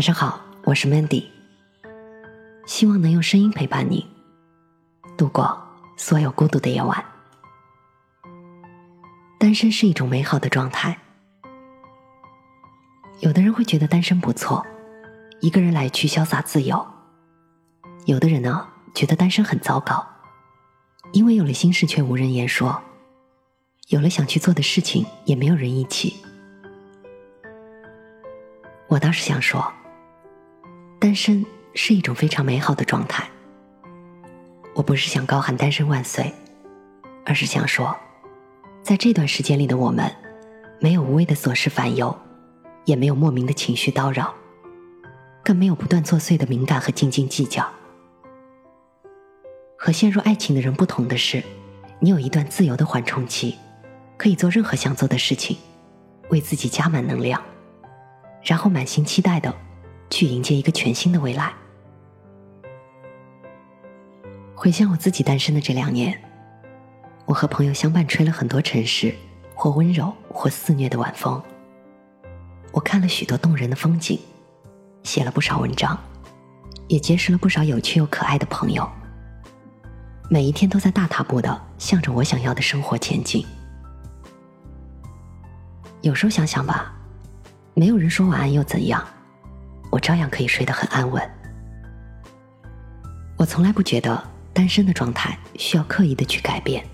晚上好，我是 Mandy，希望能用声音陪伴你度过所有孤独的夜晚。单身是一种美好的状态，有的人会觉得单身不错，一个人来去潇洒自由；有的人呢，觉得单身很糟糕，因为有了心事却无人言说，有了想去做的事情也没有人一起。我倒是想说。单身是一种非常美好的状态。我不是想高喊“单身万岁”，而是想说，在这段时间里的我们，没有无谓的琐事烦忧，也没有莫名的情绪叨扰，更没有不断作祟的敏感和斤斤计较。和陷入爱情的人不同的是，你有一段自由的缓冲期，可以做任何想做的事情，为自己加满能量，然后满心期待的。去迎接一个全新的未来。回想我自己单身的这两年，我和朋友相伴吹了很多城市，或温柔或肆虐的晚风。我看了许多动人的风景，写了不少文章，也结识了不少有趣又可爱的朋友。每一天都在大踏步的向着我想要的生活前进。有时候想想吧，没有人说晚安又怎样？我照样可以睡得很安稳。我从来不觉得单身的状态需要刻意的去改变，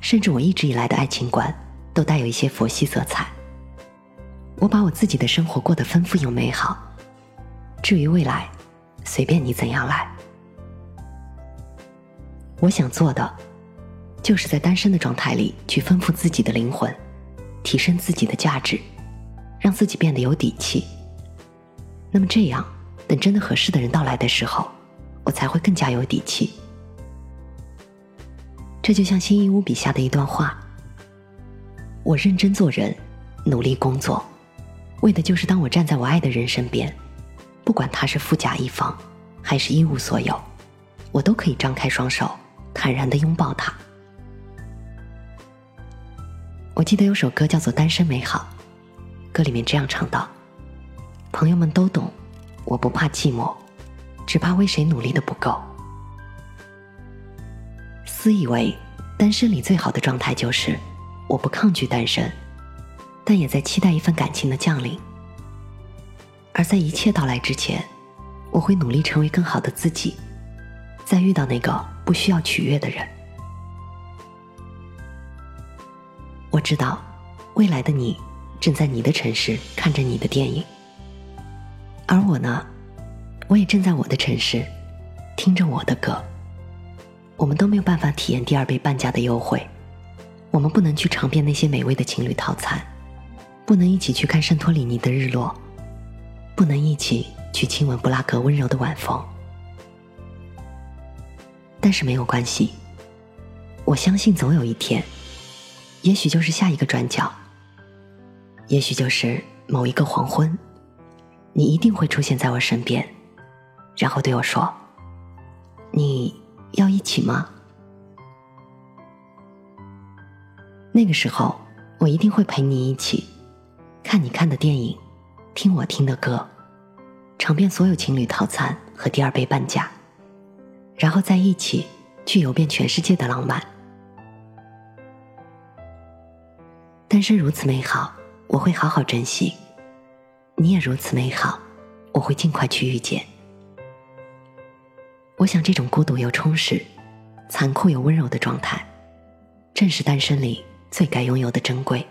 甚至我一直以来的爱情观都带有一些佛系色彩。我把我自己的生活过得丰富又美好，至于未来，随便你怎样来。我想做的，就是在单身的状态里去丰富自己的灵魂，提升自己的价值，让自己变得有底气。那么这样，等真的合适的人到来的时候，我才会更加有底气。这就像辛夷坞笔下的一段话：我认真做人，努力工作，为的就是当我站在我爱的人身边，不管他是富甲一方，还是一无所有，我都可以张开双手，坦然的拥抱他。我记得有首歌叫做《单身美好》，歌里面这样唱道。朋友们都懂，我不怕寂寞，只怕为谁努力的不够。私以为，单身里最好的状态就是，我不抗拒单身，但也在期待一份感情的降临。而在一切到来之前，我会努力成为更好的自己，再遇到那个不需要取悦的人。我知道，未来的你正在你的城市看着你的电影。而我呢，我也正在我的城市，听着我的歌。我们都没有办法体验第二杯半价的优惠，我们不能去尝遍那些美味的情侣套餐，不能一起去看圣托里尼的日落，不能一起去亲吻布拉格温柔的晚风。但是没有关系，我相信总有一天，也许就是下一个转角，也许就是某一个黄昏。你一定会出现在我身边，然后对我说：“你要一起吗？”那个时候，我一定会陪你一起看你看的电影，听我听的歌，尝遍所有情侣套餐和第二杯半价，然后在一起去游遍全世界的浪漫。单身如此美好，我会好好珍惜。你也如此美好，我会尽快去遇见。我想，这种孤独又充实、残酷又温柔的状态，正是单身里最该拥有的珍贵。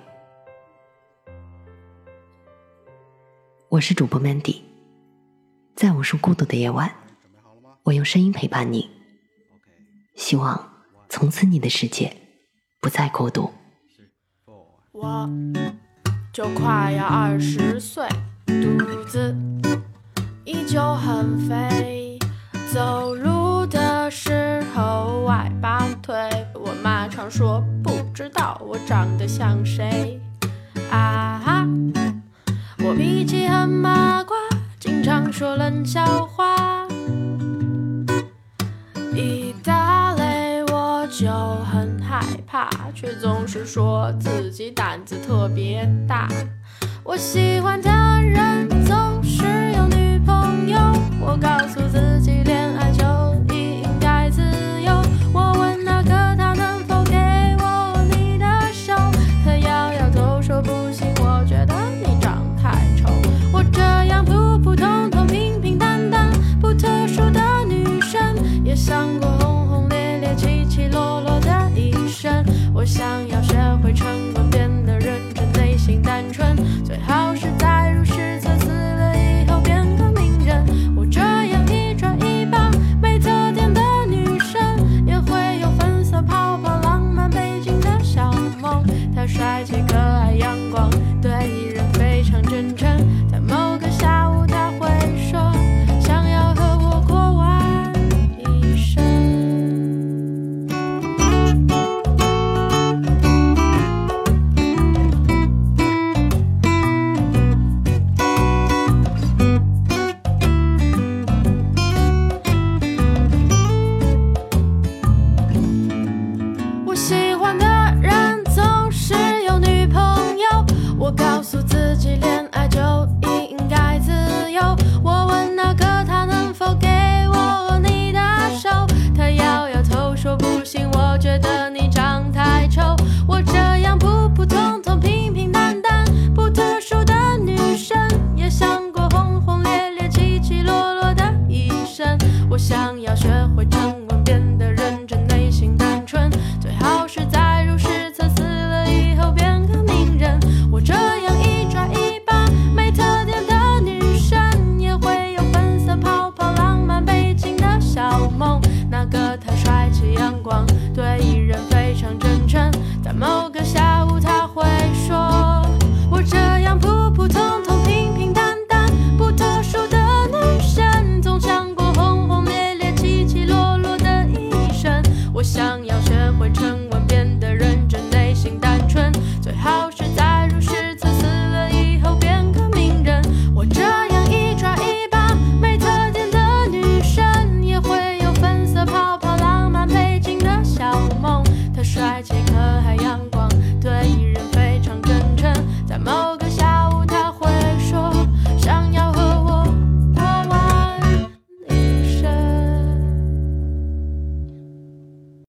我是主播 Mandy，在无数孤独的夜晚，我用声音陪伴你。希望从此你的世界不再孤独。我就快要二十岁。肚子依旧很肥，走路的时候外八腿。我妈常说不知道我长得像谁。啊哈，我脾气很麻瓜，经常说冷笑话。一打雷我就很害怕，却总是说自己胆子特别大。我喜欢的人